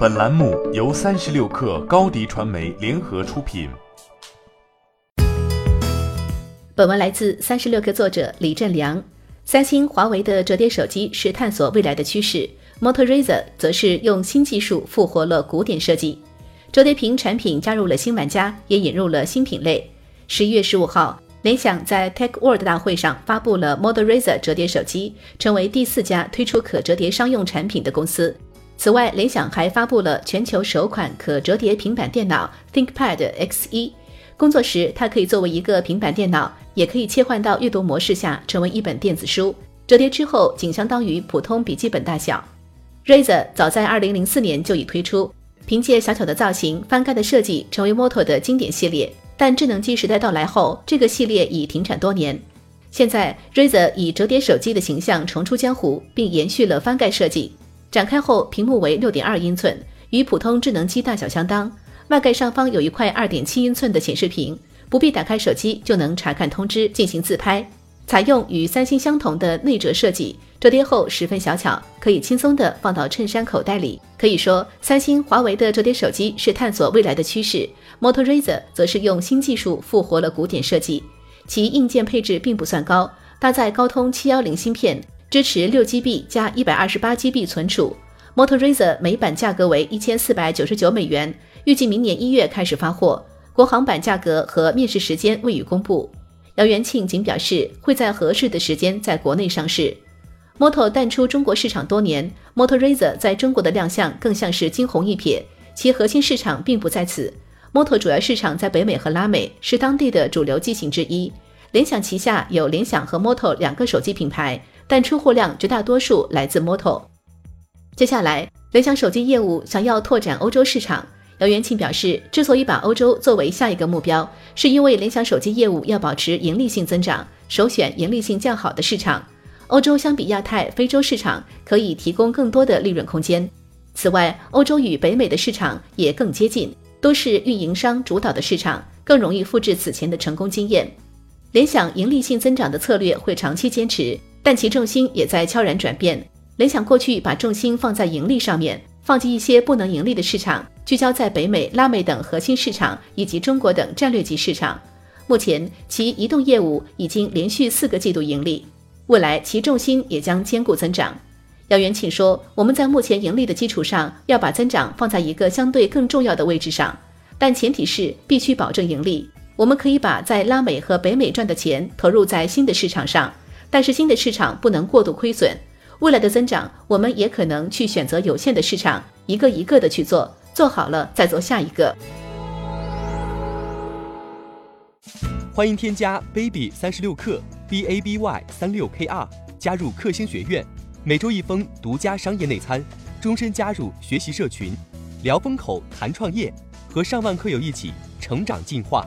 本栏目由三十六氪高低传媒联合出品。本文来自三十六氪作者李振良。三星、华为的折叠手机是探索未来的趋势，Motoreza 则是用新技术复活了古典设计。折叠屏产品加入了新玩家，也引入了新品类。十一月十五号，联想在 Tech World 大会上发布了 Motoreza 折叠手机，成为第四家推出可折叠商用产品的公司。此外，联想还发布了全球首款可折叠平板电脑 ThinkPad X1。工作时，它可以作为一个平板电脑，也可以切换到阅读模式下，成为一本电子书。折叠之后，仅相当于普通笔记本大小。Razer 早在2004年就已推出。凭借小巧的造型、翻盖的设计，成为 Moto 的经典系列。但智能机时代到来后，这个系列已停产多年。现在，Razer 以折叠手机的形象重出江湖，并延续了翻盖设计。展开后，屏幕为6.2英寸，与普通智能机大小相当。外盖上方有一块2.7英寸的显示屏，不必打开手机就能查看通知、进行自拍。采用与三星相同的内折设计。折叠后十分小巧，可以轻松地放到衬衫口袋里。可以说，三星、华为的折叠手机是探索未来的趋势，Motoreza 则是用新技术复活了古典设计。其硬件配置并不算高，搭载高通七幺零芯片，支持六 GB 加一百二十八 GB 存储。Motoreza 每版价格为一千四百九十九美元，预计明年一月开始发货。国行版价格和面世时间未予公布。姚元庆仅表示会在合适的时间在国内上市。Moto 淡出中国市场多年，Motoreza 在中国的亮相更像是惊鸿一瞥，其核心市场并不在此。Moto 主要市场在北美和拉美，是当地的主流机型之一。联想旗下有联想和 Moto 两个手机品牌，但出货量绝大多数来自 Moto。接下来，联想手机业务想要拓展欧洲市场。姚元庆表示，之所以把欧洲作为下一个目标，是因为联想手机业务要保持盈利性增长，首选盈利性较好的市场。欧洲相比亚太、非洲市场，可以提供更多的利润空间。此外，欧洲与北美的市场也更接近，都是运营商主导的市场，更容易复制此前的成功经验。联想盈利性增长的策略会长期坚持，但其重心也在悄然转变。联想过去把重心放在盈利上面，放弃一些不能盈利的市场，聚焦在北美、拉美等核心市场以及中国等战略级市场。目前，其移动业务已经连续四个季度盈利。未来其重心也将兼顾增长。姚元庆说：“我们在目前盈利的基础上，要把增长放在一个相对更重要的位置上，但前提是必须保证盈利。我们可以把在拉美和北美赚的钱投入在新的市场上，但是新的市场不能过度亏损。未来的增长，我们也可能去选择有限的市场，一个一个的去做，做好了再做下一个。”欢迎添加 baby 三十六克。b a b y 三六 k r 加入克星学院，每周一封独家商业内参，终身加入学习社群，聊风口谈创业，和上万课友一起成长进化。